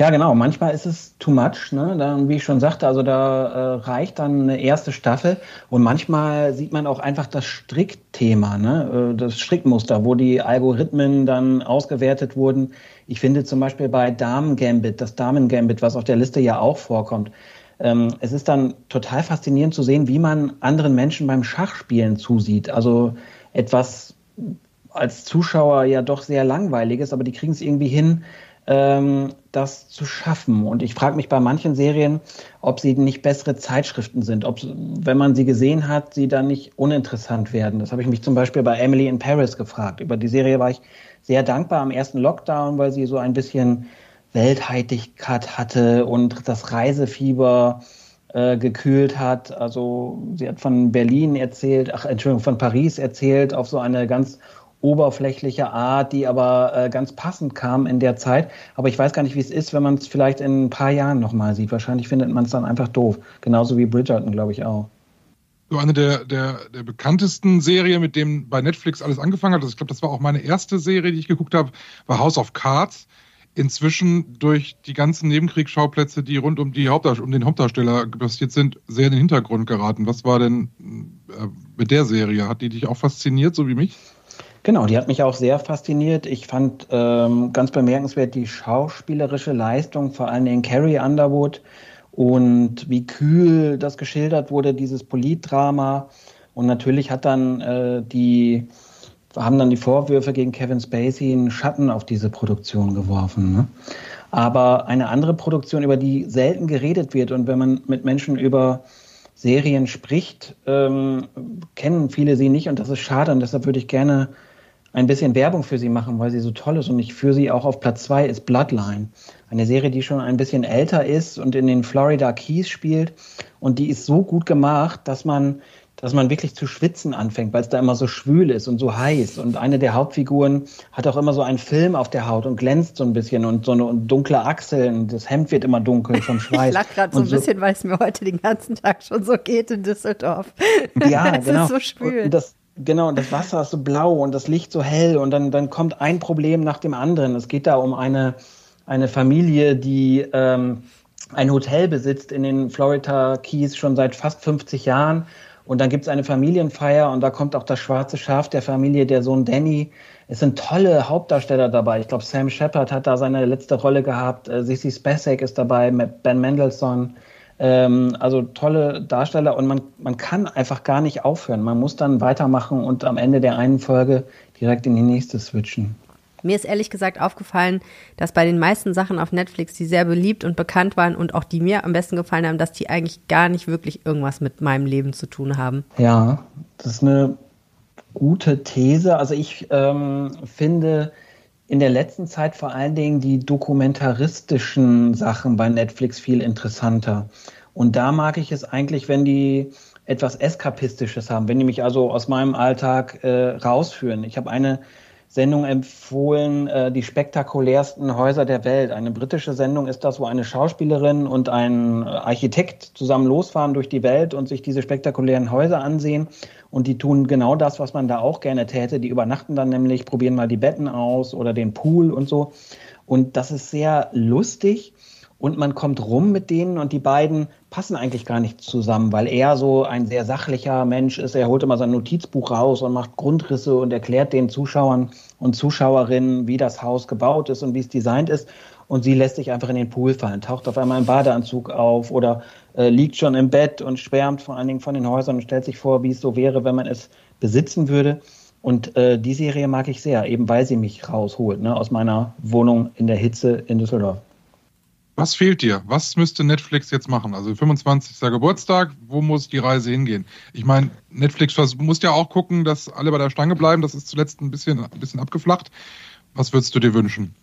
Ja, genau. Manchmal ist es too much. Ne? Dann, wie ich schon sagte, also da äh, reicht dann eine erste Staffel. Und manchmal sieht man auch einfach das Strickthema, ne? Äh, das Strickmuster, wo die Algorithmen dann ausgewertet wurden. Ich finde zum Beispiel bei Damen Gambit, das Damen Gambit, was auf der Liste ja auch vorkommt, ähm, es ist dann total faszinierend zu sehen, wie man anderen Menschen beim Schachspielen zusieht. Also etwas als Zuschauer ja doch sehr langweiliges, aber die kriegen es irgendwie hin, ähm, das zu schaffen. Und ich frage mich bei manchen Serien, ob sie nicht bessere Zeitschriften sind, ob, wenn man sie gesehen hat, sie dann nicht uninteressant werden. Das habe ich mich zum Beispiel bei Emily in Paris gefragt. Über die Serie war ich sehr dankbar am ersten Lockdown, weil sie so ein bisschen Weltheitigkeit hatte und das Reisefieber äh, gekühlt hat. Also sie hat von Berlin erzählt, ach Entschuldigung, von Paris erzählt, auf so eine ganz oberflächliche Art, die aber äh, ganz passend kam in der Zeit. Aber ich weiß gar nicht, wie es ist, wenn man es vielleicht in ein paar Jahren nochmal sieht. Wahrscheinlich findet man es dann einfach doof. Genauso wie Bridgerton, glaube ich auch. So eine der, der, der bekanntesten Serien, mit dem bei Netflix alles angefangen hat, also ich glaube, das war auch meine erste Serie, die ich geguckt habe, war House of Cards inzwischen durch die ganzen Nebenkriegsschauplätze, die rund um, die Hauptdarsteller, um den Hauptdarsteller passiert sind, sehr in den Hintergrund geraten. Was war denn äh, mit der Serie? Hat die dich auch fasziniert, so wie mich? Genau, die hat mich auch sehr fasziniert. Ich fand ähm, ganz bemerkenswert die schauspielerische Leistung, vor allen Dingen Carrie Underwood und wie kühl das geschildert wurde, dieses Politdrama. Und natürlich hat dann äh, die haben dann die Vorwürfe gegen Kevin Spacey einen Schatten auf diese Produktion geworfen. Ne? Aber eine andere Produktion, über die selten geredet wird und wenn man mit Menschen über Serien spricht, ähm, kennen viele sie nicht und das ist schade und deshalb würde ich gerne ein bisschen Werbung für sie machen, weil sie so toll ist und ich für sie auch auf Platz zwei ist Bloodline. Eine Serie, die schon ein bisschen älter ist und in den Florida Keys spielt und die ist so gut gemacht, dass man dass man wirklich zu schwitzen anfängt, weil es da immer so schwül ist und so heiß. Und eine der Hauptfiguren hat auch immer so einen Film auf der Haut und glänzt so ein bisschen und so eine dunkle Achseln. Das Hemd wird immer dunkel vom Schweiß. ich lach gerade so ein so, bisschen, weil es mir heute den ganzen Tag schon so geht in Düsseldorf. Ja, es genau. ist so schwül. Und das, Genau, und das Wasser ist so blau und das Licht so hell und dann, dann kommt ein Problem nach dem anderen. Es geht da um eine, eine Familie, die ähm, ein Hotel besitzt in den Florida Keys schon seit fast 50 Jahren und dann gibt es eine Familienfeier und da kommt auch das schwarze Schaf der Familie, der Sohn Danny. Es sind tolle Hauptdarsteller dabei. Ich glaube, Sam Shepard hat da seine letzte Rolle gehabt. Äh, Sissy Spacek ist dabei, Ben Mendelssohn. Ähm, also tolle Darsteller und man, man kann einfach gar nicht aufhören. Man muss dann weitermachen und am Ende der einen Folge direkt in die nächste switchen. Mir ist ehrlich gesagt aufgefallen, dass bei den meisten Sachen auf Netflix, die sehr beliebt und bekannt waren und auch die mir am besten gefallen haben, dass die eigentlich gar nicht wirklich irgendwas mit meinem Leben zu tun haben. Ja, das ist eine gute These. Also ich ähm, finde in der letzten Zeit vor allen Dingen die dokumentaristischen Sachen bei Netflix viel interessanter. Und da mag ich es eigentlich, wenn die etwas Eskapistisches haben, wenn die mich also aus meinem Alltag äh, rausführen. Ich habe eine Sendung empfohlen, äh, die spektakulärsten Häuser der Welt. Eine britische Sendung ist das, wo eine Schauspielerin und ein Architekt zusammen losfahren durch die Welt und sich diese spektakulären Häuser ansehen. Und die tun genau das, was man da auch gerne täte. Die übernachten dann nämlich, probieren mal die Betten aus oder den Pool und so. Und das ist sehr lustig und man kommt rum mit denen und die beiden passen eigentlich gar nicht zusammen, weil er so ein sehr sachlicher Mensch ist. Er holt immer sein Notizbuch raus und macht Grundrisse und erklärt den Zuschauern und Zuschauerinnen, wie das Haus gebaut ist und wie es designt ist. Und sie lässt sich einfach in den Pool fallen, taucht auf einmal im Badeanzug auf oder äh, liegt schon im Bett und schwärmt vor allen Dingen von den Häusern und stellt sich vor, wie es so wäre, wenn man es besitzen würde. Und äh, die Serie mag ich sehr, eben weil sie mich rausholt ne, aus meiner Wohnung in der Hitze in Düsseldorf. Was fehlt dir? Was müsste Netflix jetzt machen? Also 25. Geburtstag, wo muss die Reise hingehen? Ich meine, Netflix muss ja auch gucken, dass alle bei der Stange bleiben. Das ist zuletzt ein bisschen, ein bisschen abgeflacht. Was würdest du dir wünschen?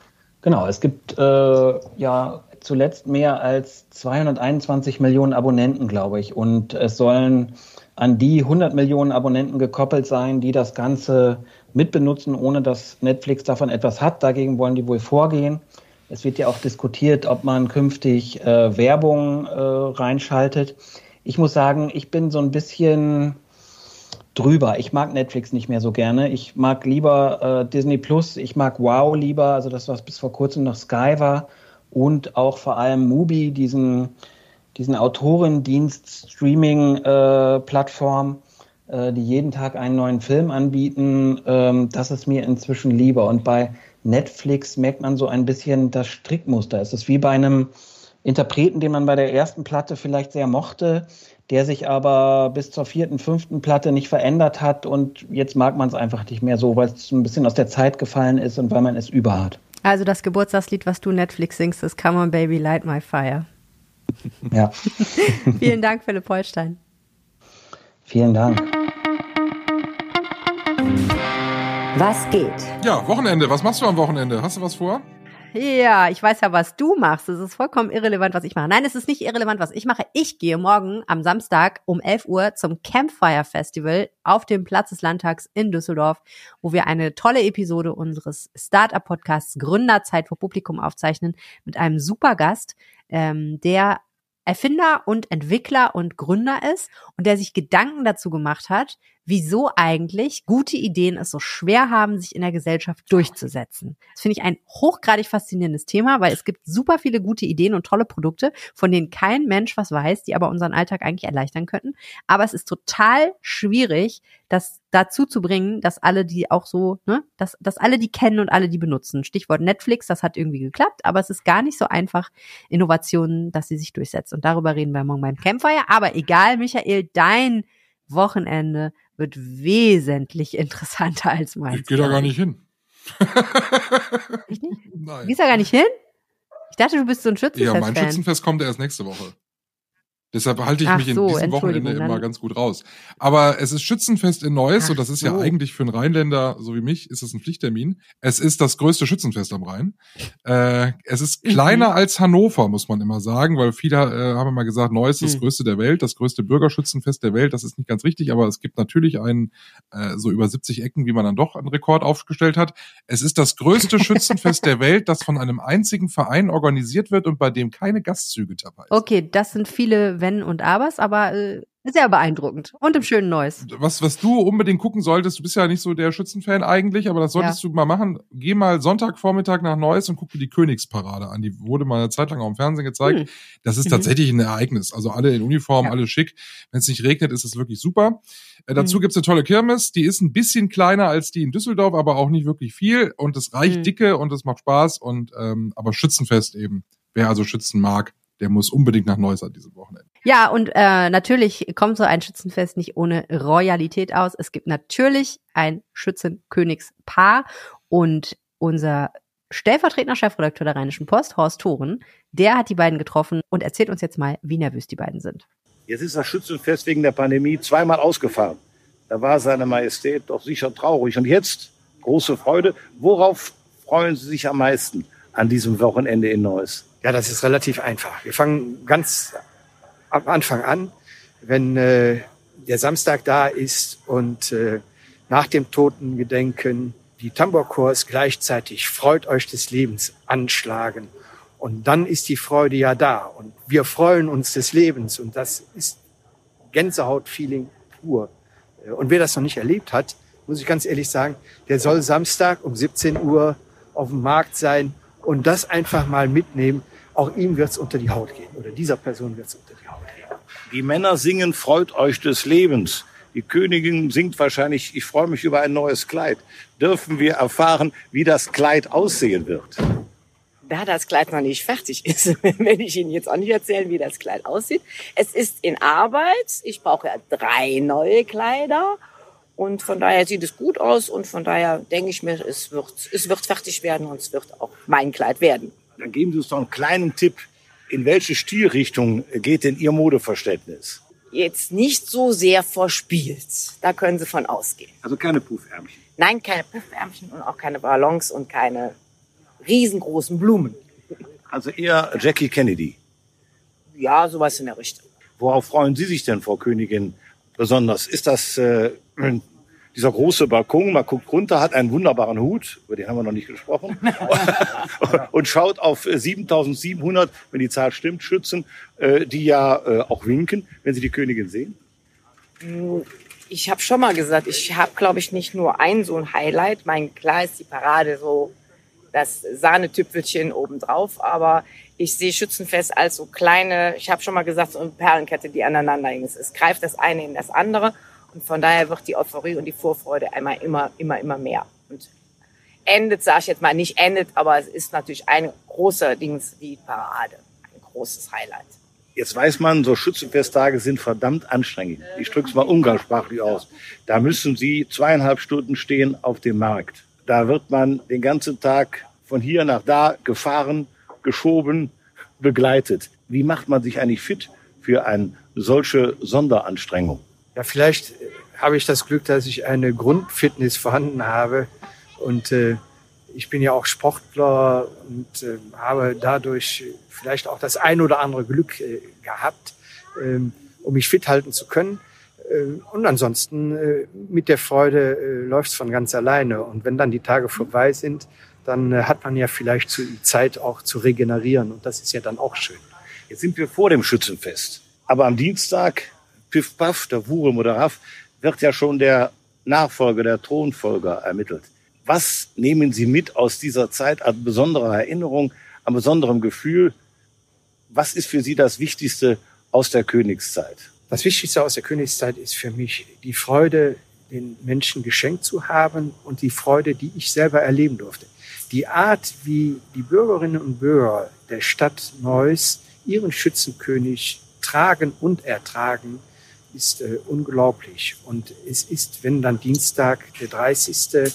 Genau, es gibt äh, ja zuletzt mehr als 221 Millionen Abonnenten, glaube ich. Und es sollen an die 100 Millionen Abonnenten gekoppelt sein, die das Ganze mitbenutzen, ohne dass Netflix davon etwas hat. Dagegen wollen die wohl vorgehen. Es wird ja auch diskutiert, ob man künftig äh, Werbung äh, reinschaltet. Ich muss sagen, ich bin so ein bisschen drüber. Ich mag Netflix nicht mehr so gerne. Ich mag lieber äh, Disney Plus. Ich mag Wow lieber, also das, was bis vor kurzem noch Sky war. Und auch vor allem Mubi, diesen, diesen Autorendienst-Streaming-Plattform, äh, die jeden Tag einen neuen Film anbieten. Ähm, das ist mir inzwischen lieber. Und bei Netflix merkt man so ein bisschen das Strickmuster. Es ist wie bei einem Interpreten, den man bei der ersten Platte vielleicht sehr mochte, der sich aber bis zur vierten, fünften Platte nicht verändert hat und jetzt mag man es einfach nicht mehr so, weil es ein bisschen aus der Zeit gefallen ist und weil man es über hat. Also das Geburtstagslied, was du Netflix singst, ist Come on Baby, Light My Fire. Ja. Vielen Dank, Philipp Holstein. Vielen Dank. Was geht? Ja, Wochenende. Was machst du am Wochenende? Hast du was vor? Ja, ich weiß ja, was du machst. Es ist vollkommen irrelevant, was ich mache. Nein, es ist nicht irrelevant, was ich mache. Ich gehe morgen am Samstag um 11 Uhr zum Campfire Festival auf dem Platz des Landtags in Düsseldorf, wo wir eine tolle Episode unseres Startup-Podcasts Gründerzeit vor Publikum aufzeichnen mit einem super Gast, ähm, der Erfinder und Entwickler und Gründer ist und der sich Gedanken dazu gemacht hat, wieso eigentlich gute Ideen es so schwer haben, sich in der Gesellschaft durchzusetzen. Das finde ich ein hochgradig faszinierendes Thema, weil es gibt super viele gute Ideen und tolle Produkte, von denen kein Mensch was weiß, die aber unseren Alltag eigentlich erleichtern könnten. Aber es ist total schwierig, das dazu zu bringen, dass alle die auch so, ne, dass, dass alle die kennen und alle die benutzen. Stichwort Netflix, das hat irgendwie geklappt, aber es ist gar nicht so einfach, Innovationen, dass sie sich durchsetzt. Und darüber reden wir morgen beim Campfire. Aber egal, Michael, dein Wochenende wird wesentlich interessanter als meins. Ich gehe da gar nicht hin. Echt nicht? Nein. Gehst da gar nicht hin? Ich dachte, du bist so ein Schützenfest. Ja, mein Schützenfest kommt erst nächste Woche. Deshalb halte ich Ach mich in so, diesem Wochenende Entschuldigung, immer dann- ganz gut raus. Aber es ist Schützenfest in Neuss Ach und das ist ja so. eigentlich für einen Rheinländer, so wie mich, ist es ein Pflichttermin. Es ist das größte Schützenfest am Rhein. Äh, es ist Mhm. kleiner als Hannover, muss man immer sagen, weil viele äh, haben immer gesagt, Neuss ist das Mhm. größte der Welt, das größte Bürgerschützenfest der Welt. Das ist nicht ganz richtig, aber es gibt natürlich einen, äh, so über 70 Ecken, wie man dann doch einen Rekord aufgestellt hat. Es ist das größte Schützenfest der Welt, das von einem einzigen Verein organisiert wird und bei dem keine Gastzüge dabei sind. Okay, das sind viele Wenn und Abers, aber äh, sehr beeindruckend. Und im schönen Neues. was, was du unbedingt gucken solltest, du bist ja nicht so der Schützenfan eigentlich, aber das solltest du mal machen. Geh mal Sonntagvormittag nach Neuss und guck dir die Königsparade an. Die wurde mal eine Zeit lang auch im Fernsehen gezeigt. Hm. Das ist Mhm. tatsächlich ein Ereignis. Also alle in Uniform, Ja. alle schick. Wenn es nicht regnet, ist es wirklich super. Äh, dazu Mhm. gibt's eine tolle Kirmes. Die ist ein bisschen kleiner als die in Düsseldorf, aber auch nicht wirklich viel. Und es reicht Mhm. dicke und es macht Spaß. Und ähm, aber Schützenfest eben. Wer also Schützen mag, der muss unbedingt nach Neuss an diesem Wochenende. Ja, und äh, natürlich kommt so ein Schützenfest nicht ohne Royalität aus. Es gibt natürlich ein Schützenkönigspaar und unser stellvertretender Chefredakteur der Rheinischen Post, Horst Thoren, der hat die beiden getroffen und erzählt uns jetzt mal, wie nervös die beiden sind. Jetzt ist das Schützenfest wegen der Pandemie zweimal ausgefallen. Da war seine Majestät doch sicher traurig. Und jetzt große Freude. Worauf freuen Sie sich am meisten an diesem Wochenende in Neuss? Ja, das ist relativ einfach. Wir fangen ganz am Anfang an, wenn äh, der Samstag da ist und äh, nach dem Totengedenken die Tambourchors gleichzeitig Freut euch des Lebens anschlagen. Und dann ist die Freude ja da und wir freuen uns des Lebens und das ist Gänsehaut-Feeling pur. Und wer das noch nicht erlebt hat, muss ich ganz ehrlich sagen, der soll Samstag um 17 Uhr auf dem Markt sein und das einfach mal mitnehmen. Auch ihm wird's unter die Haut gehen oder dieser Person wird's unter die Haut gehen. Die Männer singen Freut euch des Lebens. Die Königin singt wahrscheinlich, ich freue mich über ein neues Kleid. Dürfen wir erfahren, wie das Kleid aussehen wird? Da das Kleid noch nicht fertig ist, werde ich Ihnen jetzt auch nicht erzählen, wie das Kleid aussieht. Es ist in Arbeit. Ich brauche ja drei neue Kleider. Und von daher sieht es gut aus. Und von daher denke ich mir, es wird, es wird fertig werden und es wird auch mein Kleid werden. Dann geben Sie uns doch einen kleinen Tipp. In welche Stilrichtung geht denn Ihr Modeverständnis? jetzt nicht so sehr verspielt. Da können Sie von ausgehen. Also keine Puffärmchen. Nein, keine Puffärmchen und auch keine Ballons und keine riesengroßen Blumen. Also eher Jackie Kennedy. Ja, sowas in der Richtung. Worauf freuen Sie sich denn, Frau Königin, besonders? Ist das äh, dieser große Balkon, man guckt runter, hat einen wunderbaren Hut, über den haben wir noch nicht gesprochen, und schaut auf 7700, wenn die Zahl stimmt, Schützen, äh, die ja äh, auch winken, wenn sie die Königin sehen? Ich habe schon mal gesagt, ich habe, glaube ich, nicht nur ein so ein Highlight. Mein klar ist die Parade so das Sahnetüpfelchen obendrauf, aber ich sehe Schützenfest als so kleine, ich habe schon mal gesagt, so eine Perlenkette, die aneinander hängen. Es greift das eine in das andere. Und von daher wird die Euphorie und die Vorfreude einmal immer, immer, immer mehr. Und endet, sage ich jetzt mal, nicht endet, aber es ist natürlich ein großer Dings wie Parade. Ein großes Highlight. Jetzt weiß man, so Schützenfesttage sind verdammt anstrengend. Ich drücke es mal umgangssprachlich aus. Da müssen Sie zweieinhalb Stunden stehen auf dem Markt. Da wird man den ganzen Tag von hier nach da gefahren, geschoben, begleitet. Wie macht man sich eigentlich fit für eine solche Sonderanstrengung? Ja, vielleicht habe ich das Glück, dass ich eine Grundfitness vorhanden habe und äh, ich bin ja auch Sportler und äh, habe dadurch vielleicht auch das ein oder andere Glück äh, gehabt, ähm, um mich fit halten zu können. Äh, und ansonsten äh, mit der Freude äh, läuft es von ganz alleine. Und wenn dann die Tage vorbei sind, dann äh, hat man ja vielleicht zu, Zeit auch zu regenerieren. Und das ist ja dann auch schön. Jetzt sind wir vor dem Schützenfest. Aber am Dienstag Piff Paff, der Wurm oder Raff, wird ja schon der Nachfolger, der Thronfolger ermittelt. Was nehmen Sie mit aus dieser Zeit an besonderer Erinnerung, an besonderem Gefühl? Was ist für Sie das Wichtigste aus der Königszeit? Das Wichtigste aus der Königszeit ist für mich die Freude, den Menschen geschenkt zu haben und die Freude, die ich selber erleben durfte. Die Art, wie die Bürgerinnen und Bürger der Stadt Neuss ihren Schützenkönig tragen und ertragen, ist äh, unglaublich. Und es ist, wenn dann Dienstag, der 30. Äh,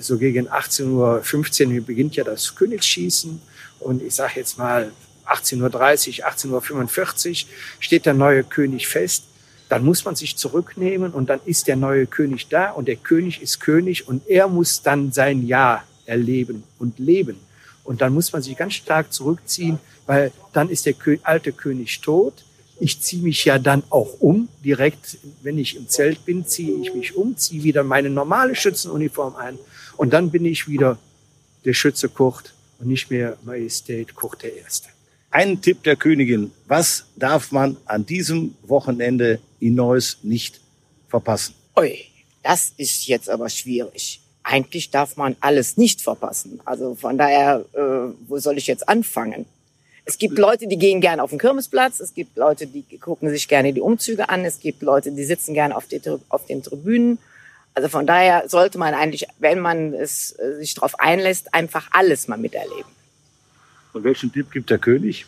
so gegen 18.15 Uhr beginnt ja das Königsschießen. Und ich sage jetzt mal 18.30 Uhr, 18.45 Uhr steht der neue König fest. Dann muss man sich zurücknehmen und dann ist der neue König da und der König ist König und er muss dann sein Jahr erleben und leben. Und dann muss man sich ganz stark zurückziehen, weil dann ist der alte König tot ich ziehe mich ja dann auch um. Direkt, wenn ich im Zelt bin, ziehe ich mich um, ziehe wieder meine normale Schützenuniform ein. Und dann bin ich wieder der Schütze Kurt und nicht mehr Majestät Kurt der Erste. Ein Tipp der Königin. Was darf man an diesem Wochenende in Neuss nicht verpassen? Ui, das ist jetzt aber schwierig. Eigentlich darf man alles nicht verpassen. Also von daher, äh, wo soll ich jetzt anfangen? Es gibt Leute, die gehen gerne auf den Kirmesplatz. Es gibt Leute, die gucken sich gerne die Umzüge an. Es gibt Leute, die sitzen gerne auf, die, auf den Tribünen. Also von daher sollte man eigentlich, wenn man es äh, sich darauf einlässt, einfach alles mal miterleben. Und welchen Tipp gibt der König?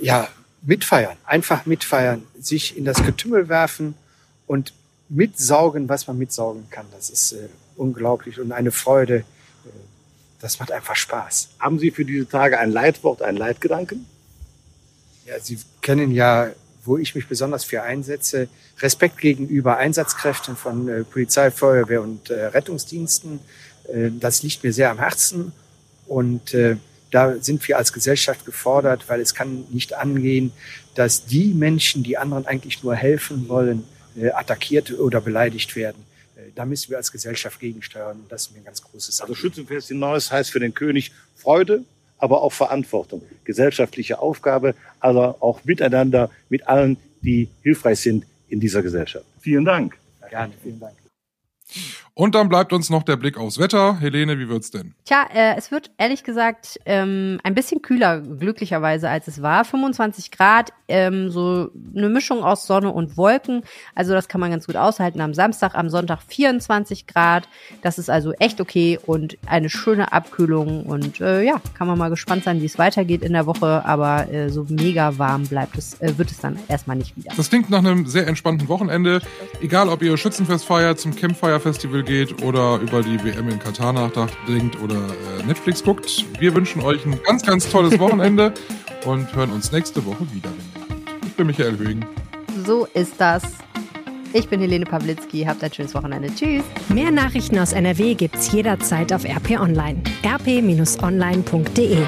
Ja, mitfeiern. Einfach mitfeiern. Sich in das Getümmel werfen und mitsaugen, was man mitsaugen kann. Das ist äh, unglaublich und eine Freude, das macht einfach Spaß. Haben Sie für diese Tage ein Leitwort, einen Leitgedanken? Ja, Sie kennen ja, wo ich mich besonders für einsetze, Respekt gegenüber Einsatzkräften von äh, Polizei, Feuerwehr und äh, Rettungsdiensten. Äh, das liegt mir sehr am Herzen. Und äh, da sind wir als Gesellschaft gefordert, weil es kann nicht angehen, dass die Menschen, die anderen eigentlich nur helfen wollen, äh, attackiert oder beleidigt werden. Äh, da müssen wir als Gesellschaft gegensteuern. Und das ist mir ein ganz großes Anliegen. Also Schützenfest in Neues heißt für den König Freude, aber auch Verantwortung, gesellschaftliche Aufgabe, also auch miteinander mit allen, die hilfreich sind in dieser Gesellschaft. Vielen Dank. Gerne, vielen Dank. Und dann bleibt uns noch der Blick aufs Wetter. Helene, wie wird's denn? Tja, äh, es wird ehrlich gesagt ähm, ein bisschen kühler, glücklicherweise, als es war. 25 Grad, ähm, so eine Mischung aus Sonne und Wolken. Also das kann man ganz gut aushalten. Am Samstag, am Sonntag 24 Grad. Das ist also echt okay und eine schöne Abkühlung. Und äh, ja, kann man mal gespannt sein, wie es weitergeht in der Woche. Aber äh, so mega warm bleibt es, äh, wird es dann erstmal nicht wieder. Das klingt nach einem sehr entspannten Wochenende. Egal, ob ihr Schützenfest feiert, zum Campfire Festival geht oder über die WM in Katar nachdenkt oder äh, Netflix guckt. Wir wünschen euch ein ganz, ganz tolles Wochenende und hören uns nächste Woche wieder. Ich bin Michael Högen. So ist das. Ich bin Helene Pawlitzki. Habt ein schönes Wochenende. Tschüss. Mehr Nachrichten aus NRW gibt's jederzeit auf RP Online. rp-online.de